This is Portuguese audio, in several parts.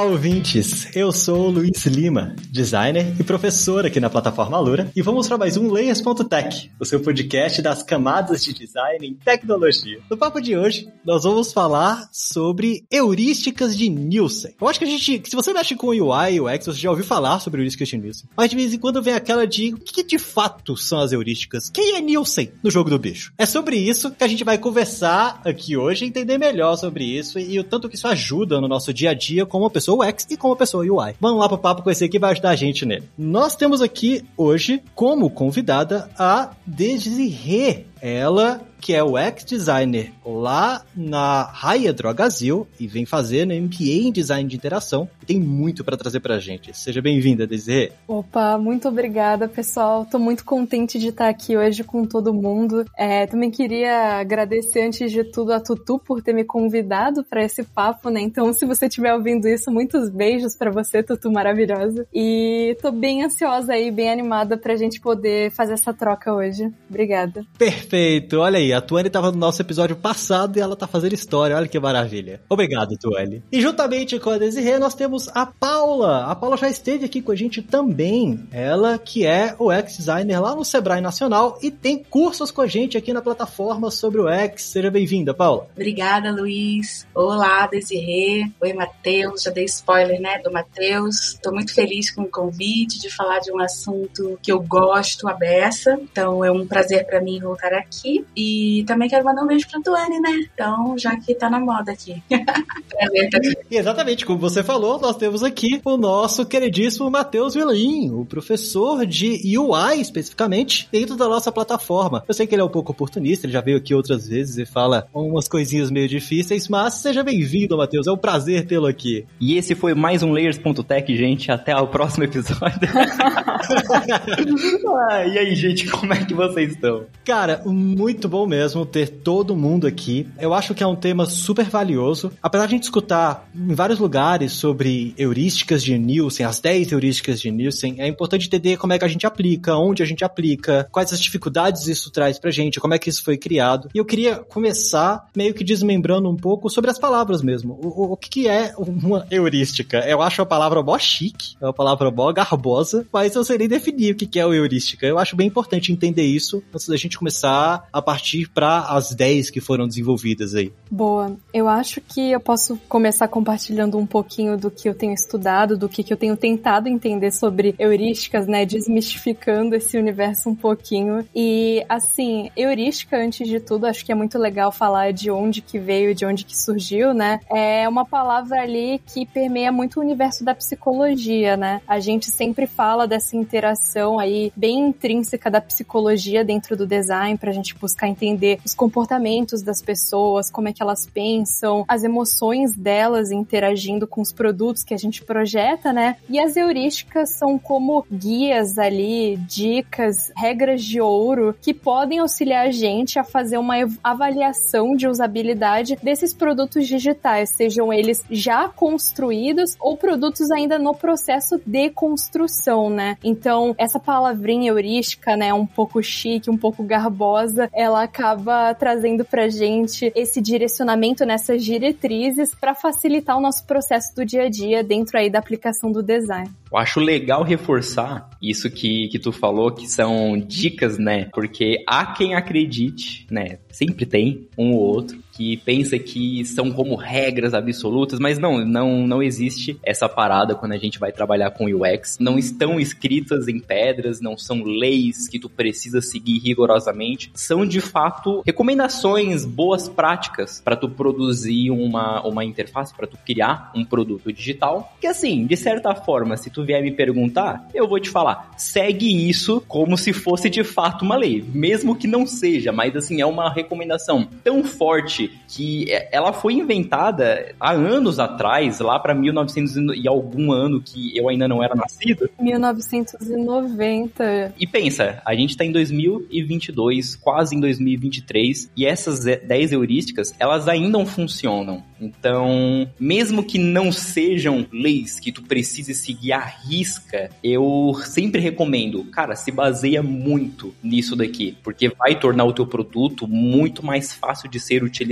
Olá, ouvintes! Eu sou o Luiz Lima, designer e professor aqui na plataforma Alura, e vamos para mais um Layers.tech, o seu podcast das camadas de design em tecnologia. No papo de hoje, nós vamos falar sobre heurísticas de Nielsen. Eu acho que a gente, se você mexe com UI e UX, você já ouviu falar sobre heurísticas de Nielsen, mas de vez em quando vem aquela de o que de fato são as heurísticas? Quem é Nielsen no jogo do bicho? É sobre isso que a gente vai conversar aqui hoje, entender melhor sobre isso e o tanto que isso ajuda no nosso dia a dia como pessoa UX e como uma pessoa UI. Vamos lá pro papo esse que vai ajudar a gente nele. Nós temos aqui hoje como convidada a Desirê. Ela que é o ex-designer lá na Raia Drogazil e vem fazendo MBA em design de interação. E tem muito para trazer pra gente. Seja bem-vinda, Desirê. Opa, muito obrigada, pessoal. Tô muito contente de estar aqui hoje com todo mundo. É, também queria agradecer, antes de tudo, a Tutu por ter me convidado para esse papo, né? Então, se você estiver ouvindo isso, muitos beijos para você, Tutu maravilhosa. E tô bem ansiosa aí, bem animada pra gente poder fazer essa troca hoje. Obrigada. Perfeito. Olha aí, a Tuane estava no nosso episódio passado e ela tá fazendo história. Olha que maravilha. Obrigado, Tuane. E juntamente com a Desirê, nós temos a Paula. A Paula já esteve aqui com a gente também. Ela que é o ex-designer lá no Sebrae Nacional e tem cursos com a gente aqui na plataforma sobre o X. Seja bem-vinda, Paula. Obrigada, Luiz. Olá, Desirê. Oi, Matheus. Já dei spoiler, né, do Matheus. Tô muito feliz com o convite de falar de um assunto que eu gosto a beça. Então, é um prazer para mim voltar aqui. E também quero mandar um beijo pra Tuane, né? Então, já que tá na moda aqui. e exatamente, como você falou, nós temos aqui o nosso queridíssimo Matheus Vilain, o professor de UI, especificamente, dentro da nossa plataforma. Eu sei que ele é um pouco oportunista, ele já veio aqui outras vezes e fala umas coisinhas meio difíceis, mas seja bem-vindo, Matheus. É um prazer tê-lo aqui. E esse foi mais um Layers.tech, gente. Até o próximo episódio. ah, e aí, gente, como é que vocês estão? Cara, muito bom mesmo ter todo mundo aqui. Eu acho que é um tema super valioso. Apesar de a gente escutar em vários lugares sobre heurísticas de Nielsen, as 10 heurísticas de Nielsen, é importante entender como é que a gente aplica, onde a gente aplica, quais as dificuldades isso traz pra gente, como é que isso foi criado. E eu queria começar meio que desmembrando um pouco sobre as palavras mesmo. O, o que é uma heurística? Eu acho a palavra mó chique, é uma palavra mó garbosa, mas eu sei definir o que é o heurística. Eu acho bem importante entender isso antes da gente começar a partir para as 10 que foram desenvolvidas aí? Boa. Eu acho que eu posso começar compartilhando um pouquinho do que eu tenho estudado, do que, que eu tenho tentado entender sobre heurísticas, né? Desmistificando esse universo um pouquinho. E, assim, heurística, antes de tudo, acho que é muito legal falar de onde que veio, de onde que surgiu, né? É uma palavra ali que permeia muito o universo da psicologia, né? A gente sempre fala dessa interação aí bem intrínseca da psicologia dentro do design pra gente buscar entender os comportamentos das pessoas, como é que elas pensam, as emoções delas interagindo com os produtos que a gente projeta, né? E as heurísticas são como guias ali, dicas, regras de ouro que podem auxiliar a gente a fazer uma avaliação de usabilidade desses produtos digitais, sejam eles já construídos ou produtos ainda no processo de construção, né? Então, essa palavrinha heurística, né, um pouco chique, um pouco garbosa, ela acaba trazendo pra gente esse direcionamento nessas diretrizes para facilitar o nosso processo do dia a dia dentro aí da aplicação do design. Eu acho legal reforçar isso que, que tu falou, que são dicas, né? Porque há quem acredite, né? Sempre tem um ou outro que pensa que são como regras absolutas, mas não, não, não existe essa parada quando a gente vai trabalhar com UX. Não estão escritas em pedras, não são leis que tu precisa seguir rigorosamente. São de fato recomendações, boas práticas para tu produzir uma, uma interface, para tu criar um produto digital. Que assim, de certa forma, se tu vier me perguntar, eu vou te falar, segue isso como se fosse de fato uma lei, mesmo que não seja, mas assim, é uma recomendação tão forte que ela foi inventada há anos atrás, lá para 1900 e algum ano que eu ainda não era nascido. 1990. E pensa, a gente tá em 2022 estamos quase em 2023 e essas 10 heurísticas, elas ainda funcionam. Então, mesmo que não sejam leis que tu precise seguir à risca, eu sempre recomendo, cara, se baseia muito nisso daqui, porque vai tornar o teu produto muito mais fácil de ser utilizado.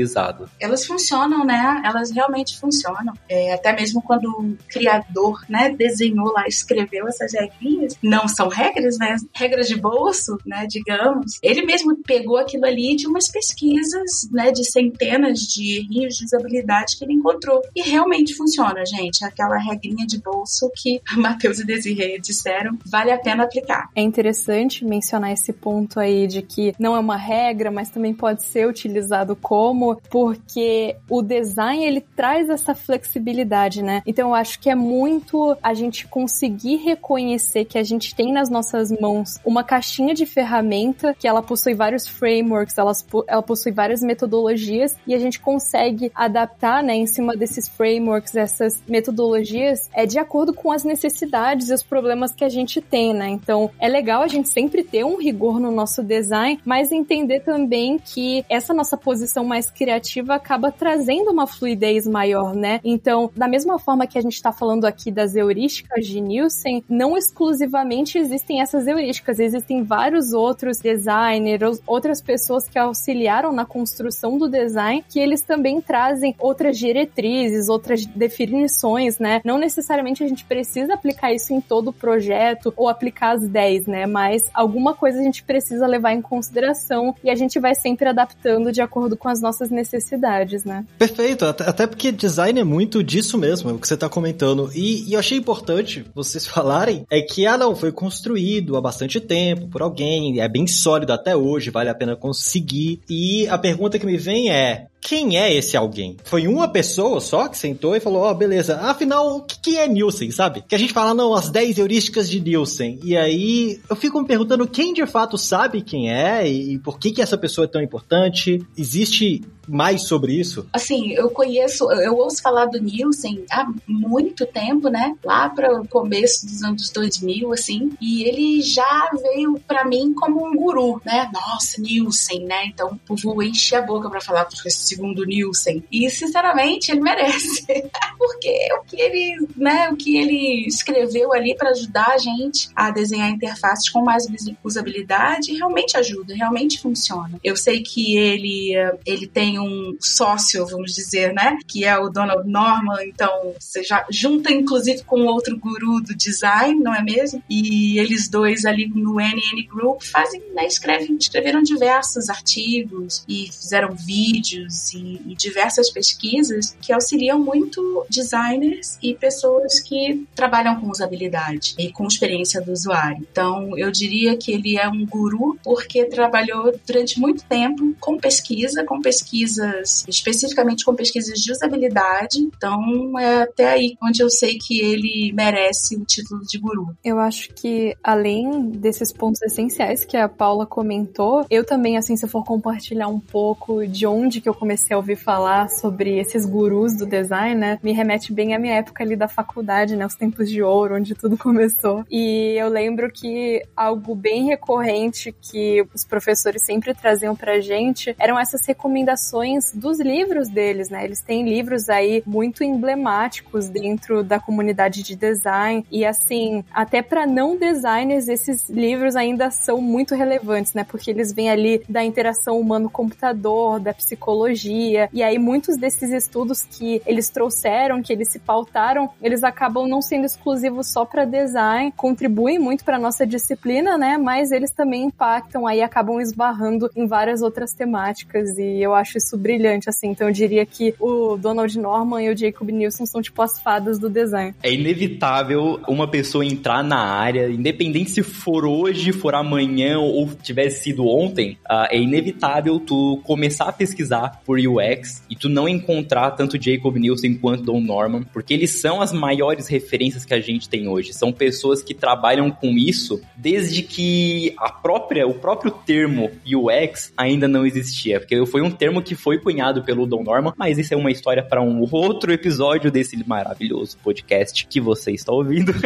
Elas funcionam, né? Elas realmente funcionam. É, até mesmo quando o criador, né, desenhou lá, escreveu essas regrinhas, não são regras, né? Regras de bolso, né, digamos. Ele mesmo pegou aquilo ali de umas pesquisas, né, de centenas de erros de usabilidade que ele encontrou. E realmente funciona, gente. Aquela regrinha de bolso que Matheus e Desirê disseram, vale a pena aplicar. É interessante mencionar esse ponto aí de que não é uma regra, mas também pode ser utilizado como, porque o design ele traz essa flexibilidade, né? Então eu acho que é muito a gente conseguir reconhecer que a gente tem nas nossas mãos uma caixinha de ferramenta que ela possui vários frameworks, ela, ela possui várias metodologias e a gente consegue adaptar, né, em cima desses frameworks, essas metodologias, é de acordo com as necessidades e os problemas que a gente tem, né? Então, é legal a gente sempre ter um rigor no nosso design, mas entender também que essa nossa posição mais criativa acaba trazendo uma fluidez maior, né? Então, da mesma forma que a gente está falando aqui das heurísticas de Nielsen, não exclusivamente existem essas heurísticas, existem vários outros designers, outras pessoas que auxiliaram na construção do design, que eles também trazem outras diretrizes, outras definições, né? Não necessariamente a gente precisa aplicar isso em todo o projeto ou aplicar as 10, né? Mas alguma coisa a gente precisa levar em consideração e a gente vai sempre adaptando de acordo com as nossas necessidades, né? Perfeito, até porque design é muito disso mesmo, é o que você está comentando. E, e eu achei importante vocês falarem é que, ah, não, foi construído há bastante tempo por alguém, é bem sólido até hoje, vale a pena conseguir. E a pergunta que me vem é: quem é esse alguém? Foi uma pessoa só que sentou e falou, ó, oh, beleza, afinal, o que, é Nielsen, sabe? Que a gente fala, não, as 10 heurísticas de Nielsen. E aí, eu fico me perguntando quem de fato sabe quem é e por que que essa pessoa é tão importante. Existe mais sobre isso? Assim, eu conheço, eu ouço falar do Nielsen há muito tempo, né? Lá para o começo dos anos 2000, assim, e ele já veio para mim como um guru, né? Nossa, Nielsen, né? Então o povo enche a boca para falar segundo Nielsen. E sinceramente, ele merece. Porque o que ele, né, o que ele escreveu ali para ajudar a gente a desenhar interfaces com mais usabilidade realmente ajuda, realmente funciona. Eu sei que ele ele tem um sócio, vamos dizer, né? Que é o Donald Norman. Então, você já junta, inclusive, com outro guru do design, não é mesmo? E eles dois ali no NN Group fazem, né? Escrevem, escreveram diversos artigos e fizeram vídeos e, e diversas pesquisas que auxiliam muito designers e pessoas que trabalham com usabilidade e com experiência do usuário. Então, eu diria que ele é um guru porque trabalhou durante muito tempo com pesquisa, com pesquisa pesquisas, especificamente com pesquisas de usabilidade. Então, é até aí onde eu sei que ele merece o título de guru. Eu acho que, além desses pontos essenciais que a Paula comentou, eu também, assim, se eu for compartilhar um pouco de onde que eu comecei a ouvir falar sobre esses gurus do design, né, me remete bem à minha época ali da faculdade, né, os tempos de ouro, onde tudo começou. E eu lembro que algo bem recorrente que os professores sempre traziam pra gente eram essas recomendações dos livros deles, né? Eles têm livros aí muito emblemáticos dentro da comunidade de design e assim, até para não designers esses livros ainda são muito relevantes, né? Porque eles vêm ali da interação humano-computador, da psicologia e aí muitos desses estudos que eles trouxeram, que eles se pautaram, eles acabam não sendo exclusivos só para design, contribuem muito para nossa disciplina, né? Mas eles também impactam aí, acabam esbarrando em várias outras temáticas e eu acho isso isso brilhante, assim. Então eu diria que o Donald Norman e o Jacob Nielsen são tipo as fadas do design. É inevitável uma pessoa entrar na área, independente se for hoje, for amanhã ou tivesse sido ontem, uh, é inevitável tu começar a pesquisar por UX e tu não encontrar tanto Jacob Nielsen quanto Don Norman, porque eles são as maiores referências que a gente tem hoje. São pessoas que trabalham com isso desde que a própria, o próprio termo UX ainda não existia, porque foi um termo que foi cunhado pelo Don Norman, mas isso é uma história para um outro episódio desse maravilhoso podcast que você está ouvindo.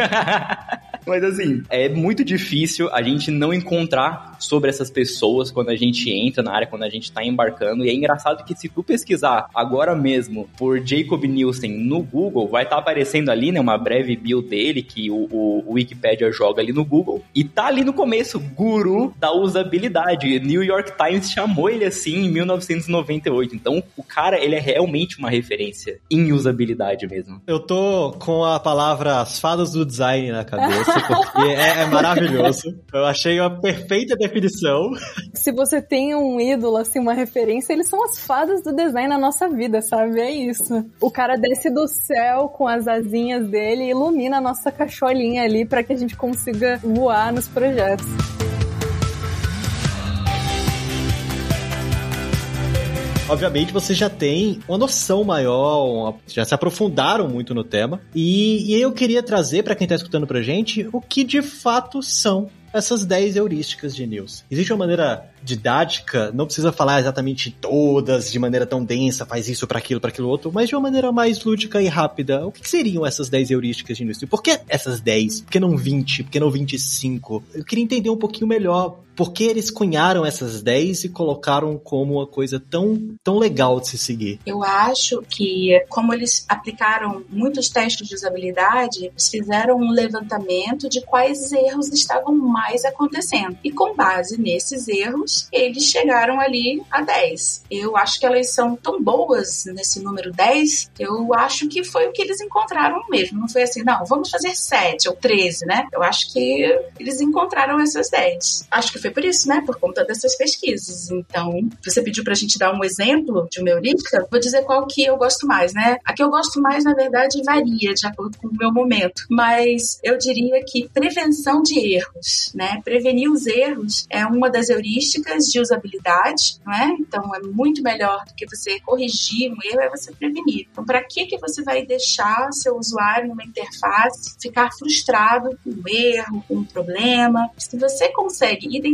Mas assim, é muito difícil a gente não encontrar sobre essas pessoas quando a gente entra na área, quando a gente tá embarcando. E é engraçado que se tu pesquisar agora mesmo por Jacob Nielsen no Google, vai estar tá aparecendo ali, né, uma breve bio dele que o, o, o Wikipedia joga ali no Google. E tá ali no começo, guru da usabilidade. New York Times chamou ele assim em 1998. Então, o cara, ele é realmente uma referência em usabilidade mesmo. Eu tô com a palavra as fadas do design na cabeça, porque é, é maravilhoso. Eu achei uma perfeita definição. Se você tem um ídolo, assim, uma referência, eles são as fadas do design na nossa vida, sabe? É isso. O cara desce do céu com as asinhas dele e ilumina a nossa cacholinha ali para que a gente consiga voar nos projetos. Obviamente você já tem uma noção maior, uma, já se aprofundaram muito no tema. E, e eu queria trazer para quem está escutando pra gente o que de fato são essas 10 heurísticas de News. Existe uma maneira didática, não precisa falar exatamente todas de maneira tão densa, faz isso para aquilo, para aquilo outro, mas de uma maneira mais lúdica e rápida. O que, seriam essas 10 heurísticas de News? E por que essas 10? Por que não 20? Por que não 25? Eu queria entender um pouquinho melhor por que eles cunharam essas 10 e colocaram como uma coisa tão, tão legal de se seguir? Eu acho que, como eles aplicaram muitos testes de usabilidade, eles fizeram um levantamento de quais erros estavam mais acontecendo. E com base nesses erros, eles chegaram ali a 10. Eu acho que elas são tão boas nesse número 10, eu acho que foi o que eles encontraram mesmo. Não foi assim, não, vamos fazer 7 ou 13, né? Eu acho que eles encontraram essas 10. Acho que foi por isso, né? Por conta dessas pesquisas. Então, você pediu pra gente dar um exemplo de uma heurística, vou dizer qual que eu gosto mais, né? A que eu gosto mais, na verdade, varia de acordo com o meu momento. Mas eu diria que prevenção de erros, né? Prevenir os erros é uma das heurísticas de usabilidade, não é? Então, é muito melhor do que você corrigir um erro, é você prevenir. Então, para que que você vai deixar seu usuário numa interface ficar frustrado com um erro, com um problema? Se você consegue identificar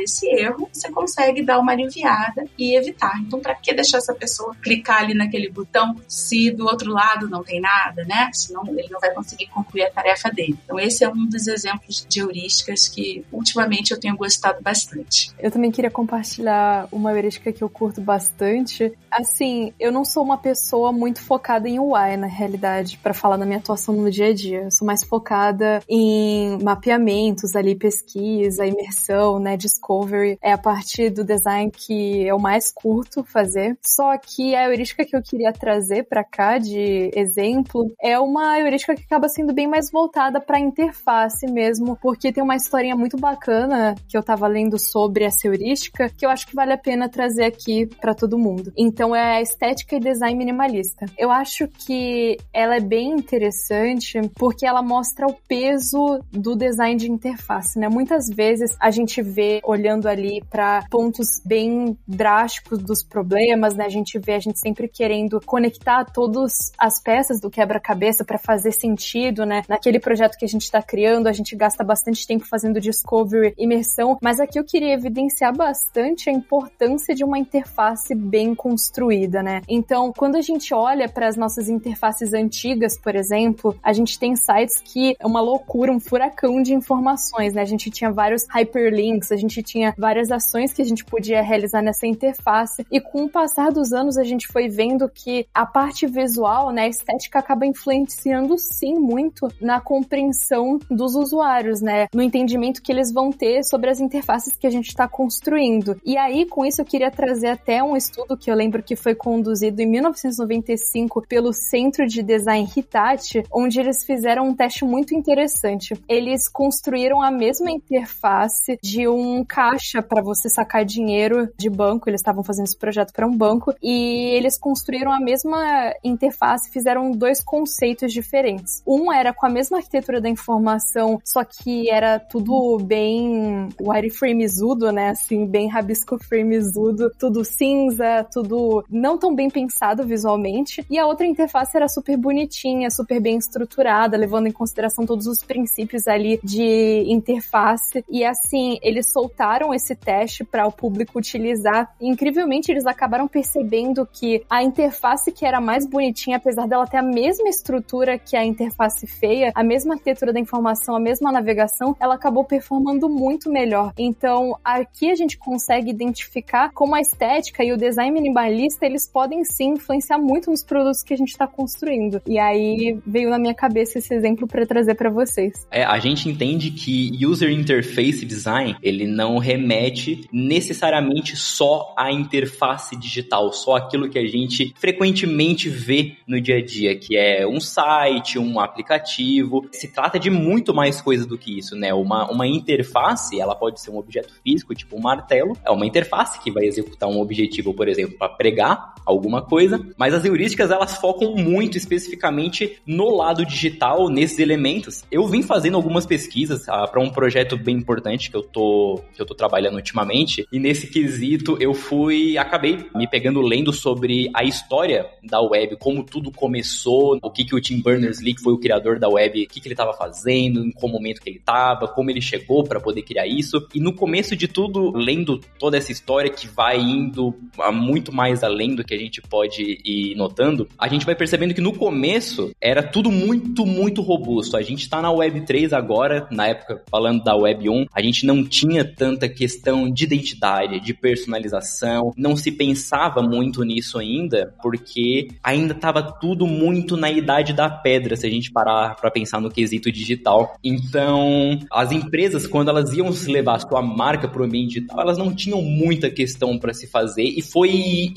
esse erro, você consegue dar uma aliviada e evitar. Então, para que deixar essa pessoa clicar ali naquele botão se do outro lado não tem nada, né? Senão ele não vai conseguir concluir a tarefa dele. Então, esse é um dos exemplos de heurísticas que ultimamente eu tenho gostado bastante. Eu também queria compartilhar uma heurística que eu curto bastante. Assim, eu não sou uma pessoa muito focada em UI, na realidade, para falar da minha atuação no dia a dia. Eu sou mais focada em mapeamentos ali, pesquisa, imersão, né, discovery. É a parte do design que eu mais curto fazer. Só que a heurística que eu queria trazer para cá de exemplo é uma heurística que acaba sendo bem mais voltada para interface mesmo, porque tem uma historinha muito bacana que eu tava lendo sobre essa heurística que eu acho que vale a pena trazer aqui para todo mundo. Então é a estética e design minimalista. Eu acho que ela é bem interessante porque ela mostra o peso do design de interface, né? Muitas vezes a gente vê olhando ali para pontos bem drásticos dos problemas, né? A gente vê a gente sempre querendo conectar todas as peças do quebra-cabeça para fazer sentido, né? Naquele projeto que a gente está criando, a gente gasta bastante tempo fazendo discovery, imersão, mas aqui eu queria evidenciar bastante a importância de uma interface bem construída, né? Então, quando a gente olha para as nossas interfaces antigas, por exemplo, a gente tem sites que é uma loucura, um furacão de informações, né? A gente tinha vários hyperlinks, a gente tinha várias ações que a gente podia realizar nessa interface e com o passar dos anos a gente foi vendo que a parte visual, né, a estética acaba influenciando sim muito na compreensão dos usuários, né, no entendimento que eles vão ter sobre as interfaces que a gente está construindo. E aí, com isso, eu queria trazer até um estudo que eu lembro que foi conduzido em 1995 pelo Centro de Design Hitachi, onde eles fizeram um teste muito interessante. Eles construíram a mesma interface de um caixa para você sacar dinheiro de banco. Eles estavam fazendo esse projeto para um banco e eles construíram a mesma interface, fizeram dois conceitos diferentes. Um era com a mesma arquitetura da informação, só que era tudo bem wireframezudo, né? Assim, bem rabisco framezudo, tudo cinza, tudo não tão bem pensado visualmente. E a outra interface era super bonitinha, super bem estruturada, levando em consideração todos os princípios ali de interface. E assim, eles soltaram esse teste para o público utilizar. E, incrivelmente, eles acabaram percebendo que a interface que era mais bonitinha, apesar dela ter a mesma estrutura que a interface feia, a mesma arquitetura da informação, a mesma navegação, ela acabou performando muito melhor. Então, aqui a gente consegue identificar como a estética e o design minimalista, eles podem sim influenciar muito nos produtos que a gente está construindo. E aí veio na minha cabeça esse exemplo para trazer para vocês. É, a gente entende que user interface design, ele não remete necessariamente só à interface digital, só aquilo que a gente frequentemente vê no dia a dia, que é um site, um aplicativo. Se trata de muito mais coisa do que isso, né? Uma, uma interface, ela pode ser um objeto físico, tipo um martelo, é uma interface que vai executar um objetivo, por exemplo, para pregar alguma coisa, mas as heurísticas elas focam muito especificamente no lado digital, nesses elementos. Eu vim fazendo algumas pesquisas ah, para um projeto bem importante que eu tô que eu tô trabalhando ultimamente, e nesse quesito eu fui acabei me pegando lendo sobre a história da web, como tudo começou, o que que o Tim Berners-Lee, que foi o criador da web, o que que ele estava fazendo, em qual momento que ele estava, como ele chegou para poder criar isso. E no começo de tudo, lendo toda essa história que vai indo muito mais além do que a gente pode ir notando, a gente vai percebendo que no começo era tudo muito, muito robusto. A gente está na Web 3 agora, na época falando da Web 1, a gente não tinha tanta questão de identidade, de personalização, não se pensava muito nisso ainda, porque ainda estava tudo muito na idade da pedra, se a gente parar para pensar no quesito digital. Então, as empresas, quando elas iam se levar a sua marca para o ambiente digital, elas não tinham muita questão para se fazer, e foi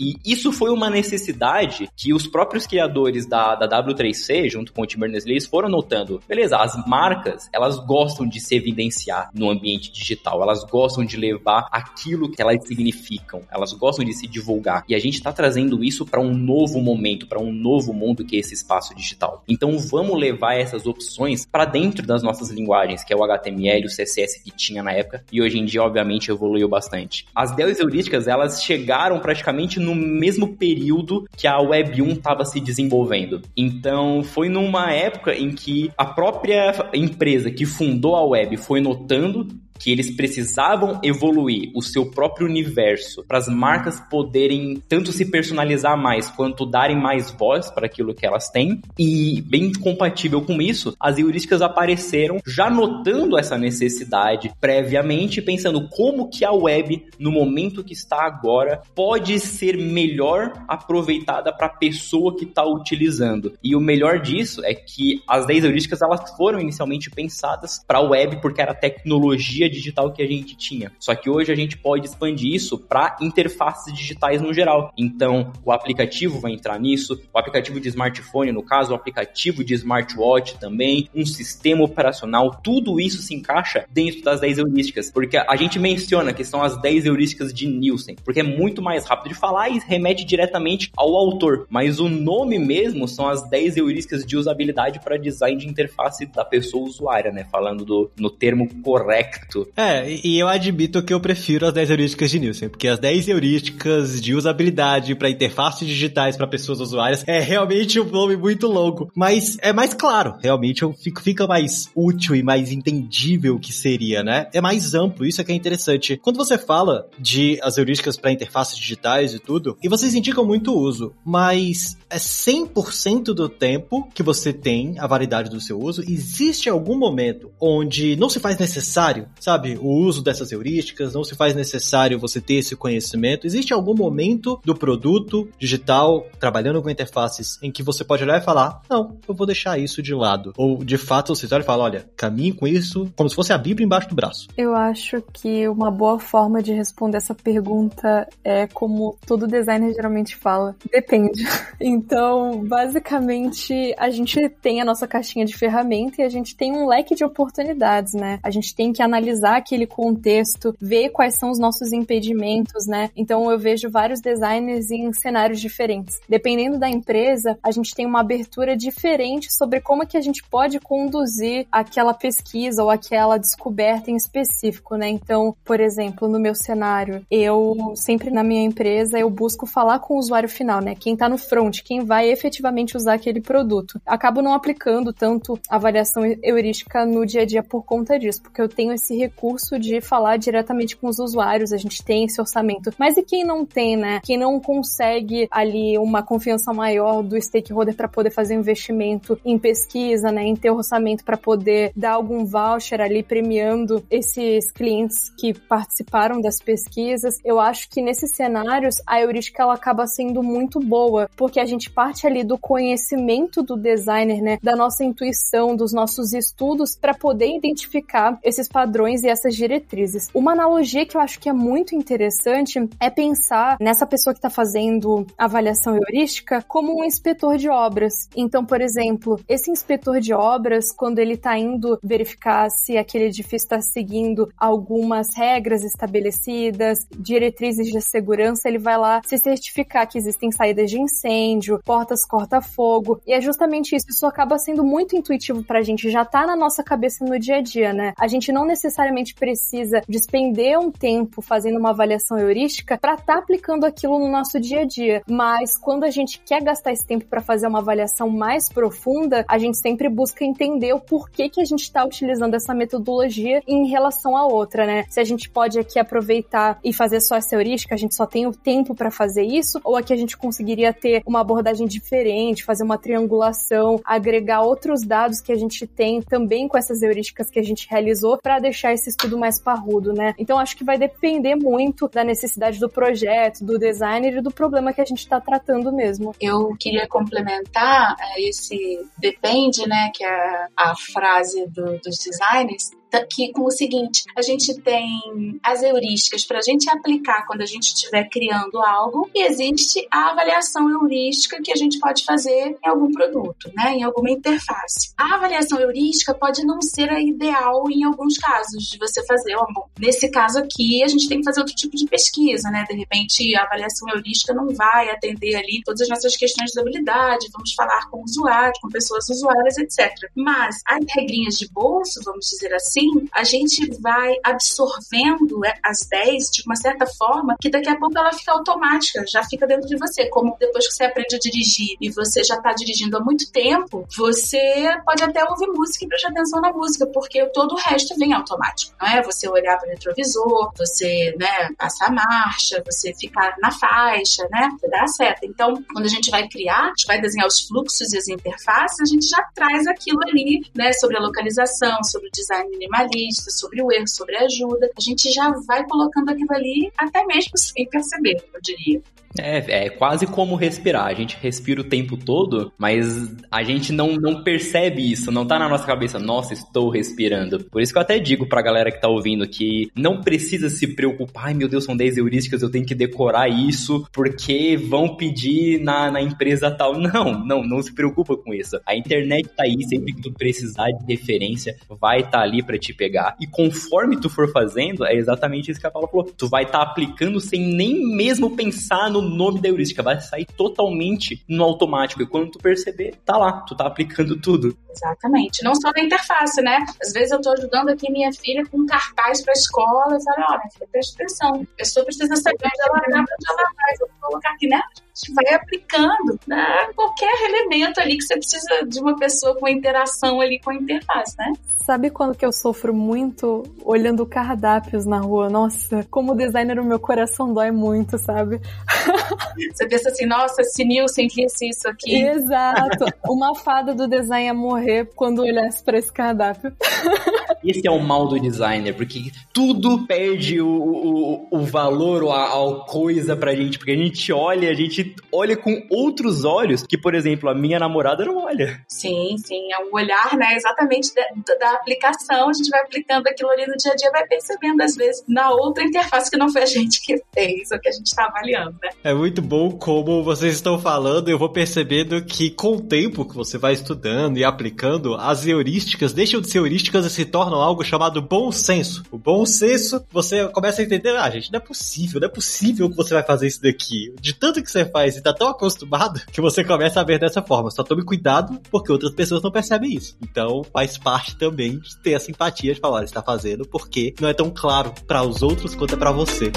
e isso foi uma necessidade que os próprios criadores da, da W3C, junto com o Tim Berners-Lee, foram notando. Beleza, as marcas, elas gostam de se evidenciar no ambiente digital, elas gostam de levar aquilo que elas significam, elas gostam de se divulgar. E a gente está trazendo isso para um novo momento, para um novo mundo que é esse espaço digital. Então vamos levar essas opções para dentro das nossas linguagens, que é o HTML, o CSS que tinha na época, e hoje em dia, obviamente, evoluiu bastante. As DELs heurísticas, elas chegaram praticamente no mesmo período que a Web 1 estava se desenvolvendo. Então, foi numa época em que a própria empresa que fundou a web foi notando que eles precisavam evoluir o seu próprio universo para as marcas poderem tanto se personalizar mais quanto darem mais voz para aquilo que elas têm. E bem compatível com isso, as heurísticas apareceram já notando essa necessidade previamente, pensando como que a web, no momento que está agora, pode ser melhor aproveitada para a pessoa que está utilizando. E o melhor disso é que as 10 heurísticas elas foram inicialmente pensadas para a web porque era tecnologia digital que a gente tinha. Só que hoje a gente pode expandir isso para interfaces digitais no geral. Então, o aplicativo vai entrar nisso, o aplicativo de smartphone, no caso, o aplicativo de smartwatch também, um sistema operacional, tudo isso se encaixa dentro das 10 heurísticas, porque a gente menciona que são as 10 heurísticas de Nielsen, porque é muito mais rápido de falar e remete diretamente ao autor, mas o nome mesmo são as 10 heurísticas de usabilidade para design de interface da pessoa usuária, né? Falando do, no termo correto é, e eu admito que eu prefiro as 10 heurísticas de Nielsen, porque as 10 heurísticas de usabilidade para interfaces digitais para pessoas usuárias é realmente um nome muito longo, mas é mais claro, realmente fica mais útil e mais entendível que seria, né? É mais amplo, isso é que é interessante. Quando você fala de as heurísticas para interfaces digitais e tudo, e vocês indicam muito uso, mas é 100% do tempo que você tem a validade do seu uso, existe algum momento onde não se faz necessário, sabe, o uso dessas heurísticas, não se faz necessário você ter esse conhecimento. Existe algum momento do produto digital, trabalhando com interfaces, em que você pode olhar e falar: não, eu vou deixar isso de lado. Ou de fato você olha e fala: olha, caminhe com isso como se fosse a Bíblia embaixo do braço. Eu acho que uma boa forma de responder essa pergunta é como todo designer geralmente fala: depende. Então, basicamente, a gente tem a nossa caixinha de ferramenta e a gente tem um leque de oportunidades, né? A gente tem que analisar analisar aquele contexto, ver quais são os nossos impedimentos, né? Então eu vejo vários designers em cenários diferentes. Dependendo da empresa, a gente tem uma abertura diferente sobre como que a gente pode conduzir aquela pesquisa ou aquela descoberta em específico, né? Então, por exemplo, no meu cenário, eu sempre na minha empresa eu busco falar com o usuário final, né? Quem tá no front, quem vai efetivamente usar aquele produto. Acabo não aplicando tanto avaliação heurística no dia a dia por conta disso, porque eu tenho esse recurso de falar diretamente com os usuários, a gente tem esse orçamento. Mas e quem não tem, né? Quem não consegue ali uma confiança maior do stakeholder para poder fazer investimento em pesquisa, né? Em ter orçamento para poder dar algum voucher ali premiando esses clientes que participaram das pesquisas. Eu acho que nesses cenários a heurística ela acaba sendo muito boa, porque a gente parte ali do conhecimento do designer, né? Da nossa intuição, dos nossos estudos para poder identificar esses padrões e essas diretrizes. Uma analogia que eu acho que é muito interessante é pensar nessa pessoa que está fazendo avaliação heurística como um inspetor de obras. Então, por exemplo, esse inspetor de obras, quando ele está indo verificar se aquele edifício está seguindo algumas regras estabelecidas, diretrizes de segurança, ele vai lá se certificar que existem saídas de incêndio, portas corta-fogo, e é justamente isso. Isso acaba sendo muito intuitivo para a gente, já tá na nossa cabeça no dia a dia, né? A gente não necessariamente precisa despender um tempo fazendo uma avaliação heurística para estar tá aplicando aquilo no nosso dia a dia, mas quando a gente quer gastar esse tempo para fazer uma avaliação mais profunda, a gente sempre busca entender o porquê que a gente está utilizando essa metodologia em relação à outra, né? Se a gente pode aqui aproveitar e fazer só essa heurística, a gente só tem o tempo para fazer isso, ou aqui a gente conseguiria ter uma abordagem diferente, fazer uma triangulação, agregar outros dados que a gente tem também com essas heurísticas que a gente realizou para deixar esse estudo mais parrudo, né? Então acho que vai depender muito da necessidade do projeto, do designer e do problema que a gente está tratando mesmo. Eu queria complementar é, esse depende, né, que é a frase do, dos designers, que com o seguinte: a gente tem as heurísticas para a gente aplicar quando a gente estiver criando algo, e existe a avaliação heurística que a gente pode fazer em algum produto, né, em alguma interface. A avaliação heurística pode não ser a ideal em alguns casos de você fazer. Bom, nesse caso aqui, a gente tem que fazer outro tipo de pesquisa, né? De repente, a avaliação heurística não vai atender ali todas as nossas questões de habilidade, vamos falar com usuários, com pessoas usuárias, etc. Mas as regrinhas de bolso, vamos dizer assim, assim, a gente vai absorvendo é, as 10 de uma certa forma que daqui a pouco ela fica automática, já fica dentro de você. Como depois que você aprende a dirigir e você já está dirigindo há muito tempo, você pode até ouvir música e prestar atenção na música, porque todo o resto vem automático, não é? Você olhar para o retrovisor, você, né, passar a marcha, você ficar na faixa, né? Dá certo. Então, quando a gente vai criar, a gente vai desenhar os fluxos e as interfaces, a gente já traz aquilo ali, né, sobre a localização, sobre o design minimalista, sobre o erro, sobre a ajuda. A gente já vai colocando aquilo ali até mesmo sem perceber, eu diria. É, é quase como respirar. A gente respira o tempo todo, mas a gente não, não percebe isso, não tá na nossa cabeça, nossa, estou respirando. Por isso que eu até digo pra galera que tá ouvindo que não precisa se preocupar, ai meu Deus, são 10 heurísticas, eu tenho que decorar isso, porque vão pedir na, na empresa tal. Não, não, não se preocupa com isso. A internet tá aí, sempre que tu precisar de referência, vai estar tá ali para te pegar. E conforme tu for fazendo, é exatamente isso que a Paula falou. Tu vai estar tá aplicando sem nem mesmo pensar no no nome da heurística, vai sair totalmente no automático. E quando tu perceber, tá lá, tu tá aplicando tudo. Exatamente. Não só na interface, né? Às vezes eu tô ajudando aqui minha filha com cartaz pra escola e falo, olha, presta atenção. A pessoa precisa saber onde ela tá, onde ela vai. Eu vou colocar aqui, né? Gente vai aplicando né, qualquer elemento ali que você precisa de uma pessoa com interação ali com a interface, né? Sabe quando que eu sofro muito olhando cardápios na rua? Nossa, como designer o meu coração dói muito, sabe? Você pensa assim, nossa, se Nilson visse isso aqui. Exato. Uma fada do design ia morrer quando olhasse para esse cardápio. Esse é o mal do designer, porque tudo perde o, o, o valor ou a, a coisa pra gente, porque a gente olha, a gente olha com outros olhos que, por exemplo, a minha namorada não olha. Sim, sim, é um olhar, né, exatamente da, da aplicação, a gente vai aplicando aquilo ali no dia a dia, vai percebendo às vezes na outra interface que não foi a gente que fez, ou que a gente está avaliando, né? É muito bom como vocês estão falando, eu vou percebendo que com o tempo que você vai estudando e aplicando, as heurísticas deixam de ser heurísticas e se tornam algo chamado bom senso. O bom senso, você começa a entender, ah, gente, não é possível, não é possível que você vai fazer isso daqui. De tanto que você faz e tá tão acostumado que você começa a ver dessa forma. Só tome cuidado porque outras pessoas não percebem isso. Então faz parte também de ter a simpatia de falar, está fazendo porque não é tão claro para os outros quanto é para você.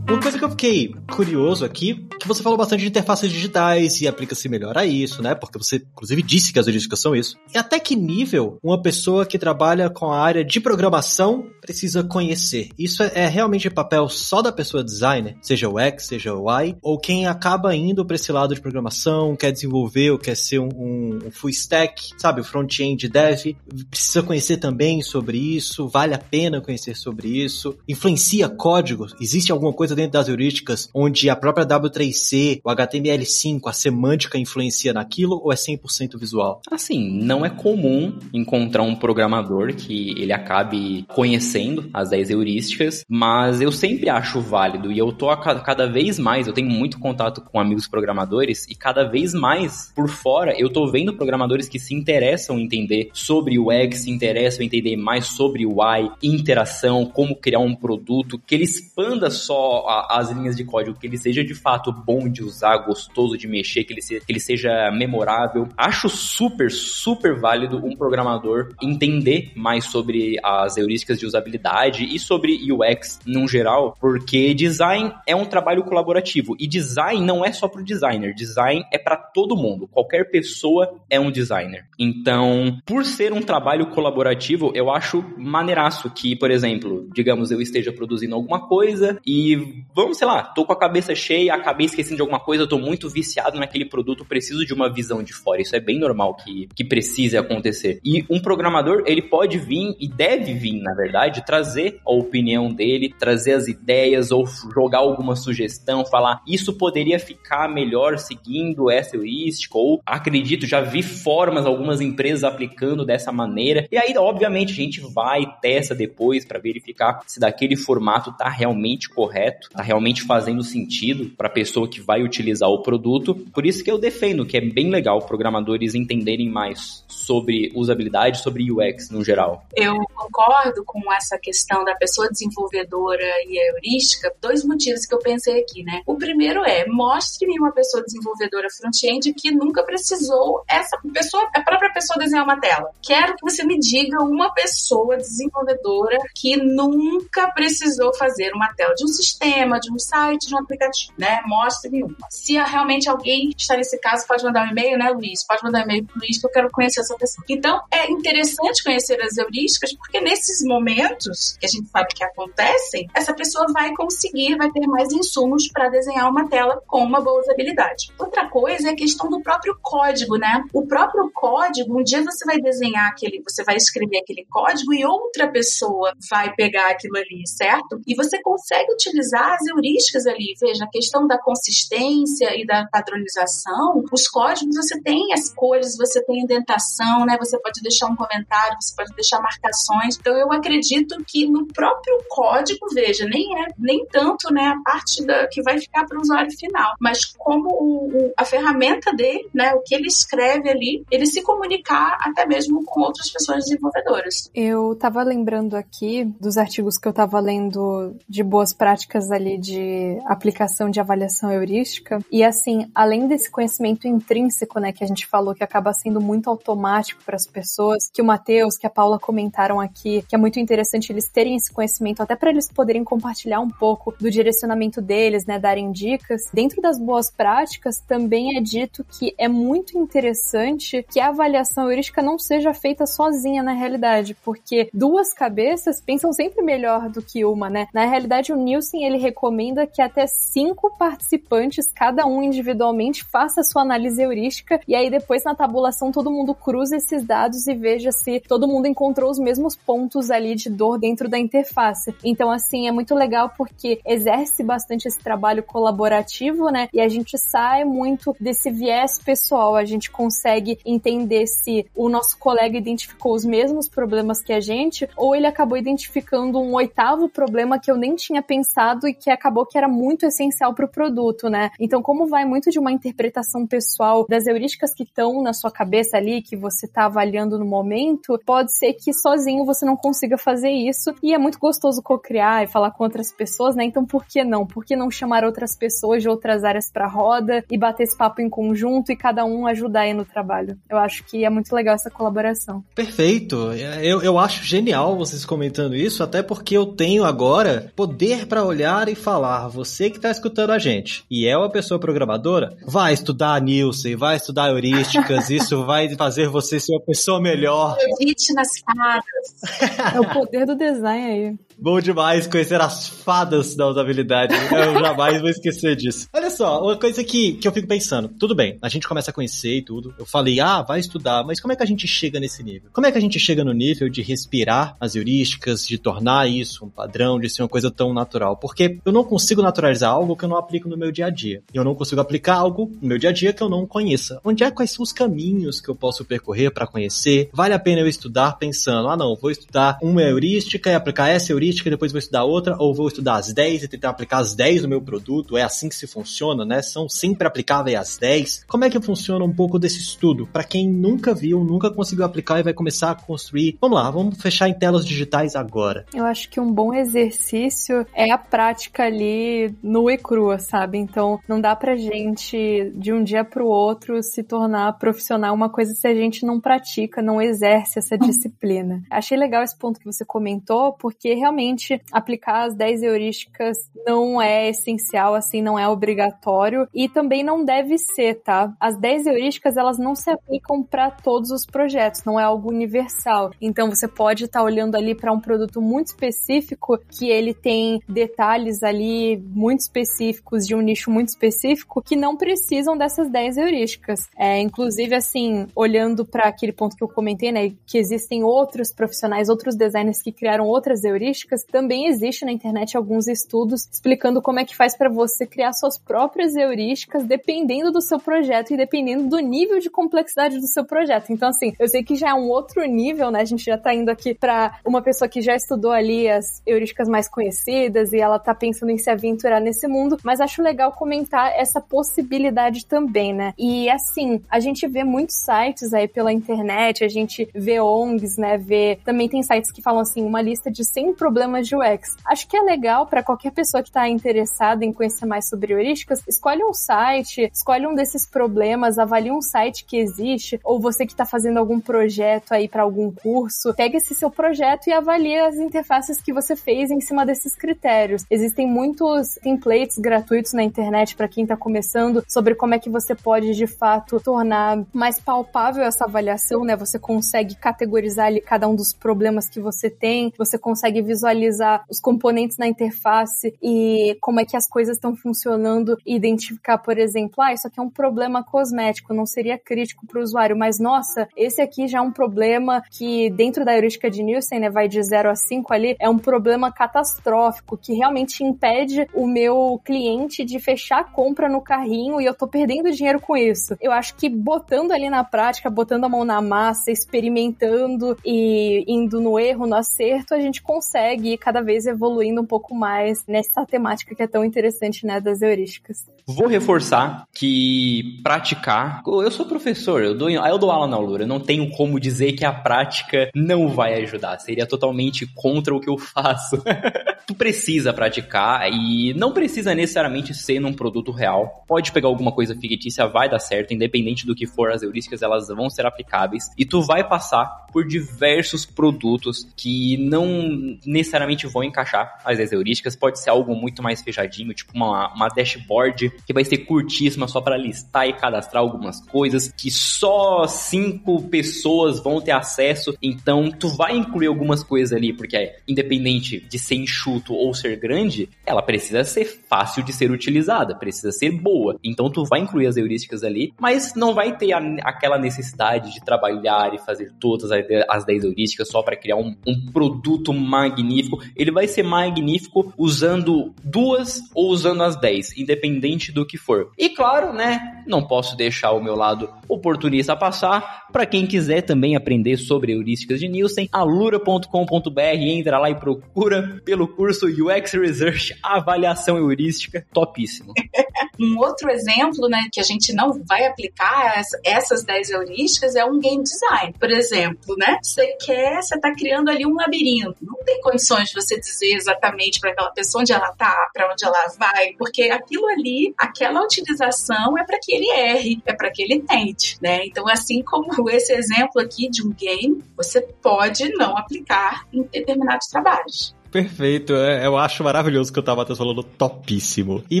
Uma coisa que eu fiquei curioso aqui que você falou bastante de interfaces digitais e aplica-se melhor a isso, né? Porque você, inclusive, disse que as heurísticas são isso. E até que nível uma pessoa que trabalha com a área de programação precisa conhecer? Isso é, é realmente papel só da pessoa designer, seja o X, seja o Y, ou quem acaba indo para esse lado de programação, quer desenvolver ou quer ser um, um, um full stack, sabe, o front-end dev, precisa conhecer também sobre isso, vale a pena conhecer sobre isso, influencia código, existe alguma coisa dentro das heurísticas onde a própria W3C, o HTML5, a semântica influencia naquilo ou é 100% visual? Assim, não é comum encontrar um programador que ele acabe conhecendo as 10 heurísticas, mas eu sempre acho válido e eu tô a cada vez mais, eu tenho muito contato com amigos programadores e cada vez mais por fora eu tô vendo programadores que se interessam em entender sobre o X, se interessam em entender mais sobre o Y, interação, como criar um produto, que ele expanda só a, as linhas de código, que ele seja de fato bom de usar, gostoso de mexer, que ele, se, que ele seja memorável. Acho super, super válido um programador entender mais sobre as heurísticas de usabilidade e sobre UX no geral, porque design é um trabalho colaborativo e design não é só para o designer, design é para todo mundo. Qualquer pessoa é um designer. Então, por ser um trabalho colaborativo, eu acho maneiraço que, por exemplo, digamos eu esteja produzindo alguma coisa e vamos, sei lá, tô com a cabeça cheia, acabei esquecendo de alguma coisa, tô muito viciado naquele produto, preciso de uma visão de fora. Isso é bem normal que, que precise acontecer. E um programador, ele pode vir e deve vir, na verdade, trazer a opinião dele, trazer as ideias ou jogar alguma sugestão, falar isso poderia ficar melhor seguindo essa heurística ou acredito, já vi formas, algumas empresas aplicando dessa maneira. E aí, obviamente, a gente vai, testa depois para verificar se daquele formato tá realmente correto, tá realmente fazendo sentido para a pessoa que vai utilizar o produto. Por isso que eu defendo que é bem legal programadores entenderem mais sobre usabilidade, sobre UX no geral. Eu concordo com essa questão da pessoa desenvolvedora e a heurística, dois motivos que eu pensei aqui, né? O primeiro é, mostre-me uma pessoa desenvolvedora front-end que nunca precisou essa pessoa, a própria pessoa desenhar uma tela. Quero que você me diga uma pessoa desenvolvedora que nunca precisou fazer uma tela de um sistema, de um site, de um aplicativo, né? Mostre-me uma. Se realmente alguém está nesse caso, pode mandar um e-mail, né, Luiz? Pode mandar um e-mail pro Luiz que eu quero conhecer essa Então, é interessante conhecer as heurísticas, porque nesses momentos que a gente sabe que acontecem, essa pessoa vai conseguir, vai ter mais insumos para desenhar uma tela com uma boa usabilidade. Outra coisa é a questão do próprio código, né? O próprio código, um dia você vai desenhar aquele, você vai escrever aquele código e outra pessoa vai pegar aquilo ali, certo? E você consegue utilizar as heurísticas ali. Veja, a questão da consistência e da padronização, os códigos você tem as cores, você tem indentação, né? Você pode deixar um comentário, você pode deixar marcações. Então eu acredito que no próprio código, veja, nem é nem tanto, né, a parte da que vai ficar para o usuário final, mas como o, o, a ferramenta dele, né, o que ele escreve ali, ele se comunicar até mesmo com outras pessoas desenvolvedoras. Eu tava lembrando aqui dos artigos que eu tava lendo de boas práticas ali de aplicação de avaliação heurística e assim, além desse conhecimento intrínseco, né, que a gente falou que acaba sendo muito automático para as pessoas, que o Matheus, que a Paula comentaram aqui, que é muito interessante eles terem esse conhecimento até para eles poderem compartilhar um pouco do direcionamento deles, né, darem dicas. Dentro das boas práticas também é dito que é muito interessante que a avaliação heurística não seja feita sozinha na realidade, porque duas cabeças pensam sempre melhor do que uma, né? Na realidade, o Nielsen ele recomenda que até cinco participantes, cada um individualmente, faça sua análise heurística e aí depois na tabulação todo mundo cruza esses dados e veja se todo mundo encontrou os mesmos pontos ali de dor dentro da interface. Então, assim, é muito legal porque exerce bastante esse trabalho colaborativo, né? E a gente sai muito desse viés pessoal, a gente consegue entender se o nosso colega identificou os mesmos problemas que a gente ou ele acabou identificando um oitavo problema que eu nem tinha pensado e que acabou que era muito essencial para o produto, né? Então, como vai muito de uma interpretação pessoal das heurísticas que estão na sua cabeça ali, que você está avaliando no momento, pode ser que sozinho você não consiga fazer isso e é muito gostoso co-criar e falar com outras pessoas, né? Então, por que não? Por que não chamar outras pessoas de outras áreas para roda e bater esse papo em conjunto e cada um ajudar aí no trabalho? Eu acho que é muito legal essa colaboração. Perfeito. Eu, eu acho genial vocês comentando isso, até porque eu tenho agora poder para olhar e falar, você que está escutando a gente e é uma pessoa programadora, vai estudar Nielsen, vai estudar heurísticas, isso vai fazer você ser uma pessoa melhor. Evite nas fadas. É o poder do design aí. Bom demais conhecer as fadas da usabilidade. Eu jamais vou esquecer disso. Olha só, uma coisa que, que eu fico pensando. Tudo bem, a gente começa a conhecer e tudo. Eu falei, ah, vai estudar, mas como é que a gente chega nesse nível? Como é que a gente chega no nível de respirar as heurísticas, de tornar isso um padrão, de ser uma coisa tão natural? Porque eu não consigo naturalizar algo que eu não aplico no meu dia a dia. Eu não consigo aplicar algo no meu dia a dia que eu não conheça. Onde é quais são os caminhos que eu posso percorrer para conhecer? Vale a pena eu estudar pensando, ah não, vou estudar uma heurística e aplicar essa heurística e depois vou estudar outra, ou vou estudar as 10 e tentar aplicar as 10 no meu produto, é assim que se funciona, né? São sempre aplicáveis as 10. Como é que funciona um pouco desse estudo? Para quem nunca viu, nunca conseguiu aplicar e vai começar a construir. Vamos lá, vamos fechar em telas digitais agora. Eu acho que um bom exercício é a prática ali nua e crua, sabe? Então, não dá pra gente de um dia pro outro se tornar profissional uma coisa se a gente não pratica, não exerce essa disciplina. Achei legal esse ponto que você comentou, porque realmente realmente aplicar as 10 heurísticas não é essencial, assim, não é obrigatório e também não deve ser, tá? As 10 heurísticas, elas não se aplicam para todos os projetos, não é algo universal. Então você pode estar tá olhando ali para um produto muito específico que ele tem detalhes ali muito específicos de um nicho muito específico que não precisam dessas 10 heurísticas. É, inclusive assim, olhando para aquele ponto que eu comentei, né, que existem outros profissionais, outros designers que criaram outras heurísticas também existe na internet alguns estudos explicando como é que faz para você criar suas próprias heurísticas dependendo do seu projeto e dependendo do nível de complexidade do seu projeto. Então, assim, eu sei que já é um outro nível, né? A gente já tá indo aqui para uma pessoa que já estudou ali as heurísticas mais conhecidas e ela tá pensando em se aventurar nesse mundo, mas acho legal comentar essa possibilidade também, né? E assim, a gente vê muitos sites aí pela internet, a gente vê ONGs, né? Vê também tem sites que falam assim, uma lista de 100 problemas problemas de UX. Acho que é legal para qualquer pessoa que está interessada em conhecer mais sobre heurísticas, escolhe um site, escolhe um desses problemas, avalie um site que existe, ou você que está fazendo algum projeto aí para algum curso, pega esse seu projeto e avalie as interfaces que você fez em cima desses critérios. Existem muitos templates gratuitos na internet para quem está começando sobre como é que você pode de fato tornar mais palpável essa avaliação, né? Você consegue categorizar ali cada um dos problemas que você tem, você consegue visualizar visualizar os componentes na interface e como é que as coisas estão funcionando e identificar, por exemplo, ah, isso aqui é um problema cosmético, não seria crítico para o usuário, mas nossa, esse aqui já é um problema que dentro da heurística de Nielsen, né, vai de 0 a 5 ali, é um problema catastrófico que realmente impede o meu cliente de fechar a compra no carrinho e eu tô perdendo dinheiro com isso. Eu acho que botando ali na prática, botando a mão na massa, experimentando e indo no erro, no acerto, a gente consegue consegue ir cada vez evoluindo um pouco mais nessa temática que é tão interessante, né, das heurísticas. Vou reforçar que praticar. Eu sou professor, eu dou, eu dou aula na Alura, eu não tenho como dizer que a prática não vai ajudar. Seria totalmente contra o que eu faço. tu precisa praticar e não precisa necessariamente ser num produto real. Pode pegar alguma coisa fictícia, vai dar certo, independente do que for, as heurísticas elas vão ser aplicáveis e tu vai passar por diversos produtos que não necessariamente vão encaixar as heurísticas. Pode ser algo muito mais fechadinho, tipo uma, uma dashboard que vai ser curtíssima só para listar e cadastrar algumas coisas que só cinco pessoas vão ter acesso. Então, tu vai incluir algumas coisas ali, porque é independente de ser enxuto ou ser grande, ela precisa ser fácil de ser utilizada, precisa ser boa. Então, tu vai incluir as heurísticas ali, mas não vai ter a, aquela necessidade de trabalhar e fazer todas as 10 heurísticas só para criar um, um produto magnífico ele vai ser magnífico usando duas ou usando as dez, independente do que for. E claro, né, não posso deixar o meu lado oportunista passar. Para quem quiser também aprender sobre heurísticas de Nielsen, alura.com.br, entra lá e procura pelo curso UX Research Avaliação Heurística, topíssimo. um outro exemplo, né, que a gente não vai aplicar essas 10 heurísticas é um game design. Por exemplo, né, você quer, você tá criando ali um labirinto. Não tem condições de você dizer exatamente para aquela pessoa onde ela tá, para onde ela vai, porque aquilo ali, aquela utilização é para que ele erre, é para que ele tente, né? Então, assim como esse exemplo aqui de um game, você pode não aplicar em determinados trabalhos. Perfeito, é, eu acho maravilhoso que tava até falando topíssimo. E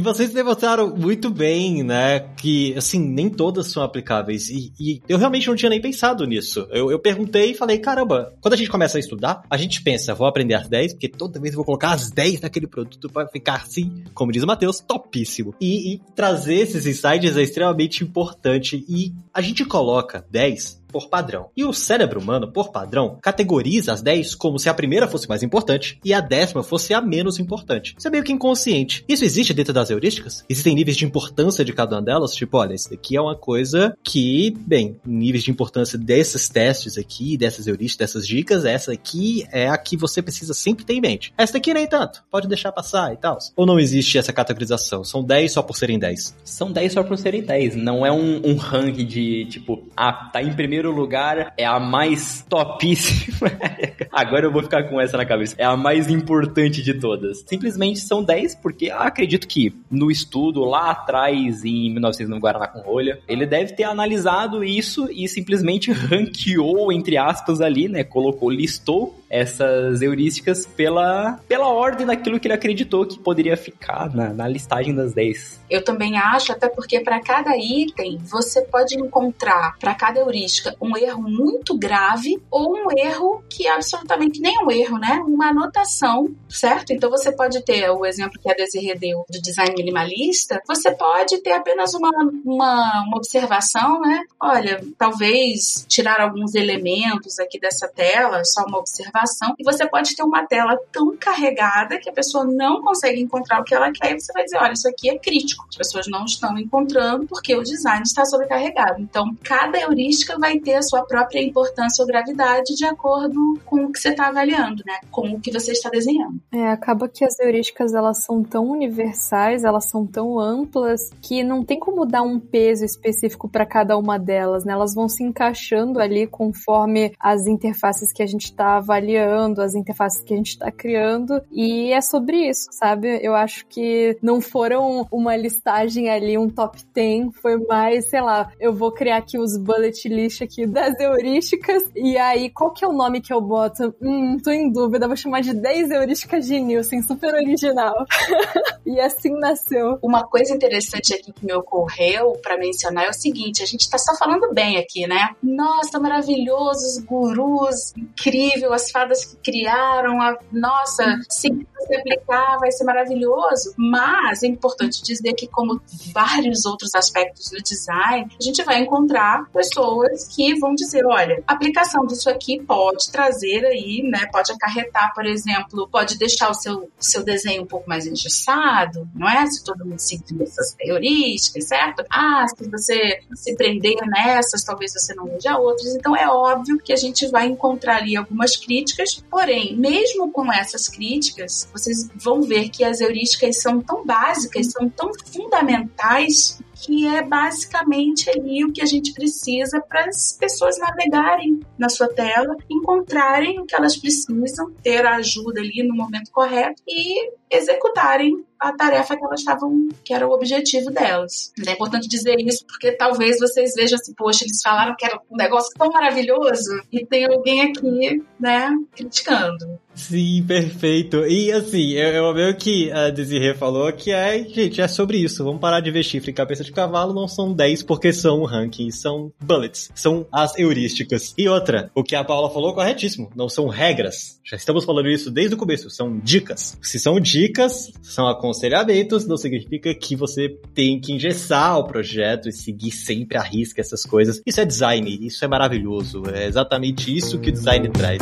vocês demonstraram muito bem, né, que, assim, nem todas são aplicáveis. E, e eu realmente não tinha nem pensado nisso. Eu, eu perguntei e falei, caramba, quando a gente começa a estudar, a gente pensa, vou aprender as 10, porque toda vez eu vou colocar as 10 naquele produto para ficar assim, como diz o Matheus, topíssimo. E, e trazer esses insights é extremamente importante. E a gente coloca 10 por padrão. E o cérebro humano, por padrão, categoriza as 10 como se a primeira fosse mais importante e a décima fosse a menos importante. Isso é meio que inconsciente. Isso existe dentro das heurísticas? Existem níveis de importância de cada uma delas? Tipo, olha, isso daqui é uma coisa que, bem, níveis de importância desses testes aqui, dessas heurísticas, dessas dicas, essa aqui é a que você precisa sempre ter em mente. Essa daqui nem tanto, pode deixar passar e tal. Ou não existe essa categorização? São 10 só por serem 10? São 10 só por serem 10. Não é um, um ranking de, tipo, ah, tá em primeiro primeiro lugar é a mais topíssima. Agora eu vou ficar com essa na cabeça. É a mais importante de todas. Simplesmente são 10, porque acredito que no estudo lá atrás, em 1900 no Guaraná com Rolha, ele deve ter analisado isso e simplesmente ranqueou, entre aspas, ali, né? Colocou, listou essas heurísticas pela, pela ordem daquilo que ele acreditou que poderia ficar na, na listagem das 10. Eu também acho, até porque para cada item você pode encontrar, para cada heurística, um erro muito grave ou um erro que é absolutamente nem um erro, né? Uma anotação, certo? Então você pode ter o exemplo que a Desiree deu do design minimalista, você pode ter apenas uma, uma, uma observação, né? Olha, talvez tirar alguns elementos aqui dessa tela, só uma observação e você pode ter uma tela tão carregada que a pessoa não consegue encontrar o que ela quer e você vai dizer, olha, isso aqui é crítico. As pessoas não estão encontrando porque o design está sobrecarregado. Então, cada heurística vai ter a sua própria importância ou gravidade de acordo com o que você está avaliando, né? Com o que você está desenhando. É, acaba que as heurísticas elas são tão universais, elas são tão amplas que não tem como dar um peso específico para cada uma delas, né? Elas vão se encaixando ali conforme as interfaces que a gente está avaliando avaliando, as interfaces que a gente está criando, e é sobre isso, sabe? Eu acho que não foram uma listagem ali, um top 10, foi mais, sei lá, eu vou criar aqui os bullet list aqui das heurísticas, e aí qual que é o nome que eu boto? Hum, tô em dúvida, vou chamar de 10 heurísticas de Nielsen, super original. e assim nasceu. Uma coisa interessante aqui que me ocorreu para mencionar é o seguinte, a gente tá só falando bem aqui, né? Nossa, maravilhosos, gurus, incrível, as que criaram, a, nossa, se você aplicar vai ser maravilhoso. Mas é importante dizer que, como vários outros aspectos do design, a gente vai encontrar pessoas que vão dizer, olha, a aplicação disso aqui pode trazer aí, né, pode acarretar, por exemplo, pode deixar o seu, seu desenho um pouco mais engessado, não é? Se todo mundo seguir essas heurísticas, certo? Ah, se você se prender nessas, talvez você não veja outras. Então é óbvio que a gente vai encontrar ali algumas críticas críticas, porém, mesmo com essas críticas, vocês vão ver que as heurísticas são tão básicas, são tão fundamentais que é basicamente ali o que a gente precisa para as pessoas navegarem na sua tela, encontrarem o que elas precisam, ter a ajuda ali no momento correto e executarem a tarefa que elas estavam, que era o objetivo delas. É importante dizer isso porque talvez vocês vejam assim, poxa, eles falaram que era um negócio tão maravilhoso e tem alguém aqui, né, criticando. Sim, perfeito. E assim, eu, eu vejo que a Desirê falou que é, gente, é sobre isso. Vamos parar de ver chifre e cabeça de cavalo. Não são 10 porque são rankings, são bullets, são as heurísticas. E outra, o que a Paula falou corretíssimo, não são regras. Já estamos falando isso desde o começo, são dicas. Se são dicas, são aconselhamentos, não significa que você tem que engessar o projeto e seguir sempre a risca essas coisas. Isso é design, isso é maravilhoso. É exatamente isso que o design traz.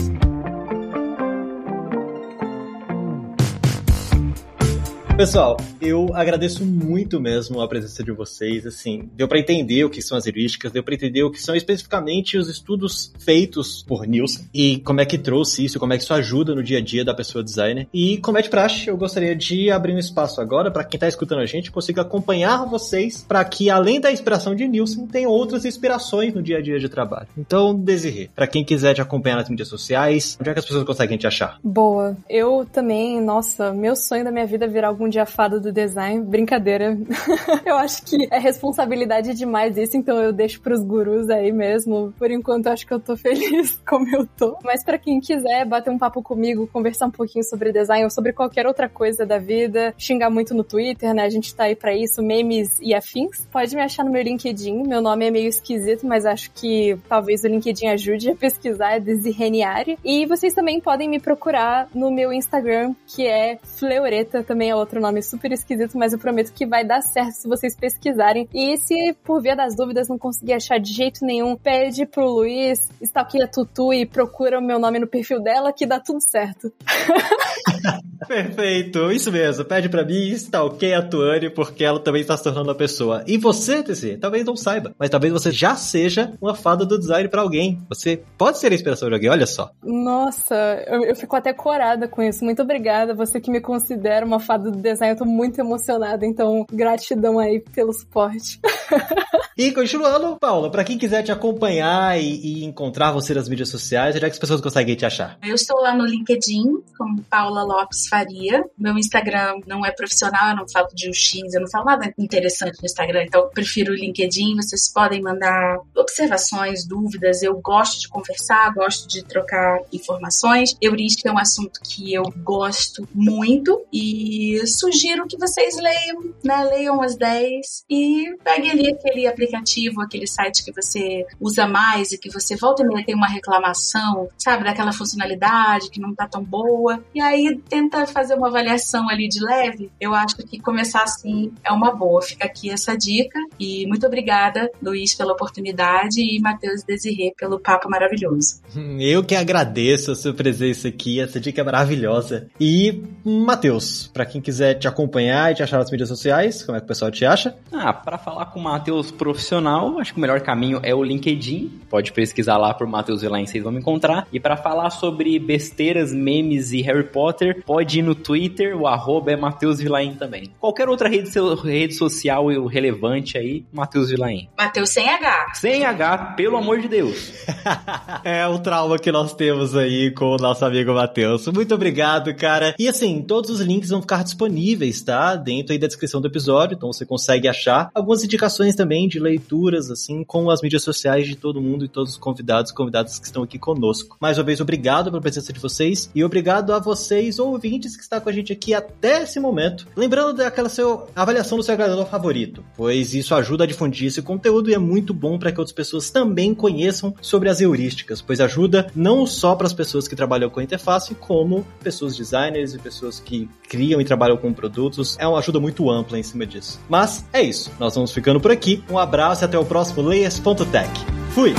Pessoal, eu agradeço muito mesmo a presença de vocês. Assim, deu para entender o que são as heurísticas, deu para entender o que são especificamente os estudos feitos por Nielsen e como é que trouxe isso, como é que isso ajuda no dia a dia da pessoa designer. E como é de praxe, eu gostaria de abrir um espaço agora para quem tá escutando a gente consiga acompanhar vocês para que além da inspiração de Nielsen, tenham outras inspirações no dia a dia de trabalho. Então, Desirê, para quem quiser te acompanhar nas mídias sociais, onde é que as pessoas conseguem te achar? Boa. Eu também, nossa, meu sonho da minha vida é virar algum de a fada do design. Brincadeira. eu acho que é responsabilidade demais isso, então eu deixo pros gurus aí mesmo. Por enquanto, eu acho que eu tô feliz como eu tô. Mas para quem quiser bater um papo comigo, conversar um pouquinho sobre design ou sobre qualquer outra coisa da vida, xingar muito no Twitter, né? A gente tá aí pra isso, memes e afins. Pode me achar no meu LinkedIn. Meu nome é meio esquisito, mas acho que talvez o LinkedIn ajude a pesquisar, é Desireniari. E vocês também podem me procurar no meu Instagram, que é Fleureta, também é outro nome super esquisito, mas eu prometo que vai dar certo se vocês pesquisarem. E se por via das dúvidas não conseguir achar de jeito nenhum, pede pro Luiz, stalkeia Tutu e procura o meu nome no perfil dela que dá tudo certo. Perfeito, isso mesmo. Pede para mim, stalkeia a Tuane, porque ela também está se tornando uma pessoa. E você, TC, talvez não saiba, mas talvez você já seja uma fada do design para alguém. Você pode ser a inspiração de alguém, olha só. Nossa, eu, eu, fico até corada com isso. Muito obrigada. Você que me considera uma fada do design, eu tô muito emocionada. Então, gratidão aí pelo suporte. e continuando, Paula, para quem quiser te acompanhar e, e, encontrar você nas mídias sociais, onde é que as pessoas conseguem te achar? Eu estou lá no LinkedIn, como Paula Lopes Faria. Meu Instagram não é profissional, eu não falo de UX, eu não falo nada interessante no Instagram, então prefiro o LinkedIn. Vocês podem mandar observações, dúvidas. Eu gosto de conversar, gosto de trocar informações. Heurística é um assunto que eu gosto muito e sugiro que vocês leiam, né? Leiam as 10 e peguem ali aquele aplicativo, aquele site que você usa mais e que você volta e meia tem uma reclamação, sabe, daquela funcionalidade que não tá tão boa. E aí tenta fazer uma avaliação ali de leve. Eu acho que começar assim é uma boa. Fica aqui essa dica e muito obrigada, Luiz, pela oportunidade e Matheus Desirê pelo papo maravilhoso. Eu que agradeço a sua presença aqui, essa dica é maravilhosa. E, Matheus, para quem quiser te acompanhar e te achar nas mídias sociais, como é que o pessoal te acha? Ah, para falar com o Matheus profissional, acho que o melhor caminho é o LinkedIn. Pode pesquisar lá por Matheus Vilain, vocês vão me encontrar. E para falar sobre besteiras, memes e Harry Potter, pode ir no Twitter, o arroba é Matheus Vilain também. Qualquer outra rede, rede social relevante aí, Matheus Vilain. Matheus sem H. Sem H, pelo amor de Deus. é o trauma que nós temos aí com o nosso amigo Matheus. Muito obrigado, cara. E assim, todos os links vão ficar disponíveis, tá? Dentro aí da descrição do episódio, então você consegue achar algumas indicações também de leituras, assim, com as mídias sociais de todo mundo e todos os convidados convidadas que estão aqui conosco. Mais uma vez, obrigado pela presença de vocês e obrigado a vocês, ouvintes, que estão com a gente aqui até esse momento. Lembrando daquela sua avaliação do seu agregador favorito, pois isso ajuda a difundir esse conteúdo e é muito bom para que outras pessoas também conheçam sobre as heurísticas, pois ajuda não só para as pessoas que trabalham com interface, como pessoas designers e pessoas que criam e trabalham com produtos. É uma ajuda muito ampla em cima disso. Mas é isso, nós vamos ficando por aqui. Um abraço e até o próximo Layers.tech. Fui!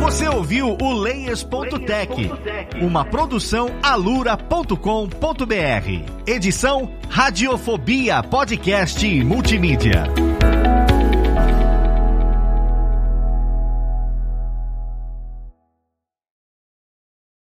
Você ouviu o Layers.tech, uma produção alura.com.br. Edição Radiofobia Podcast e Multimídia.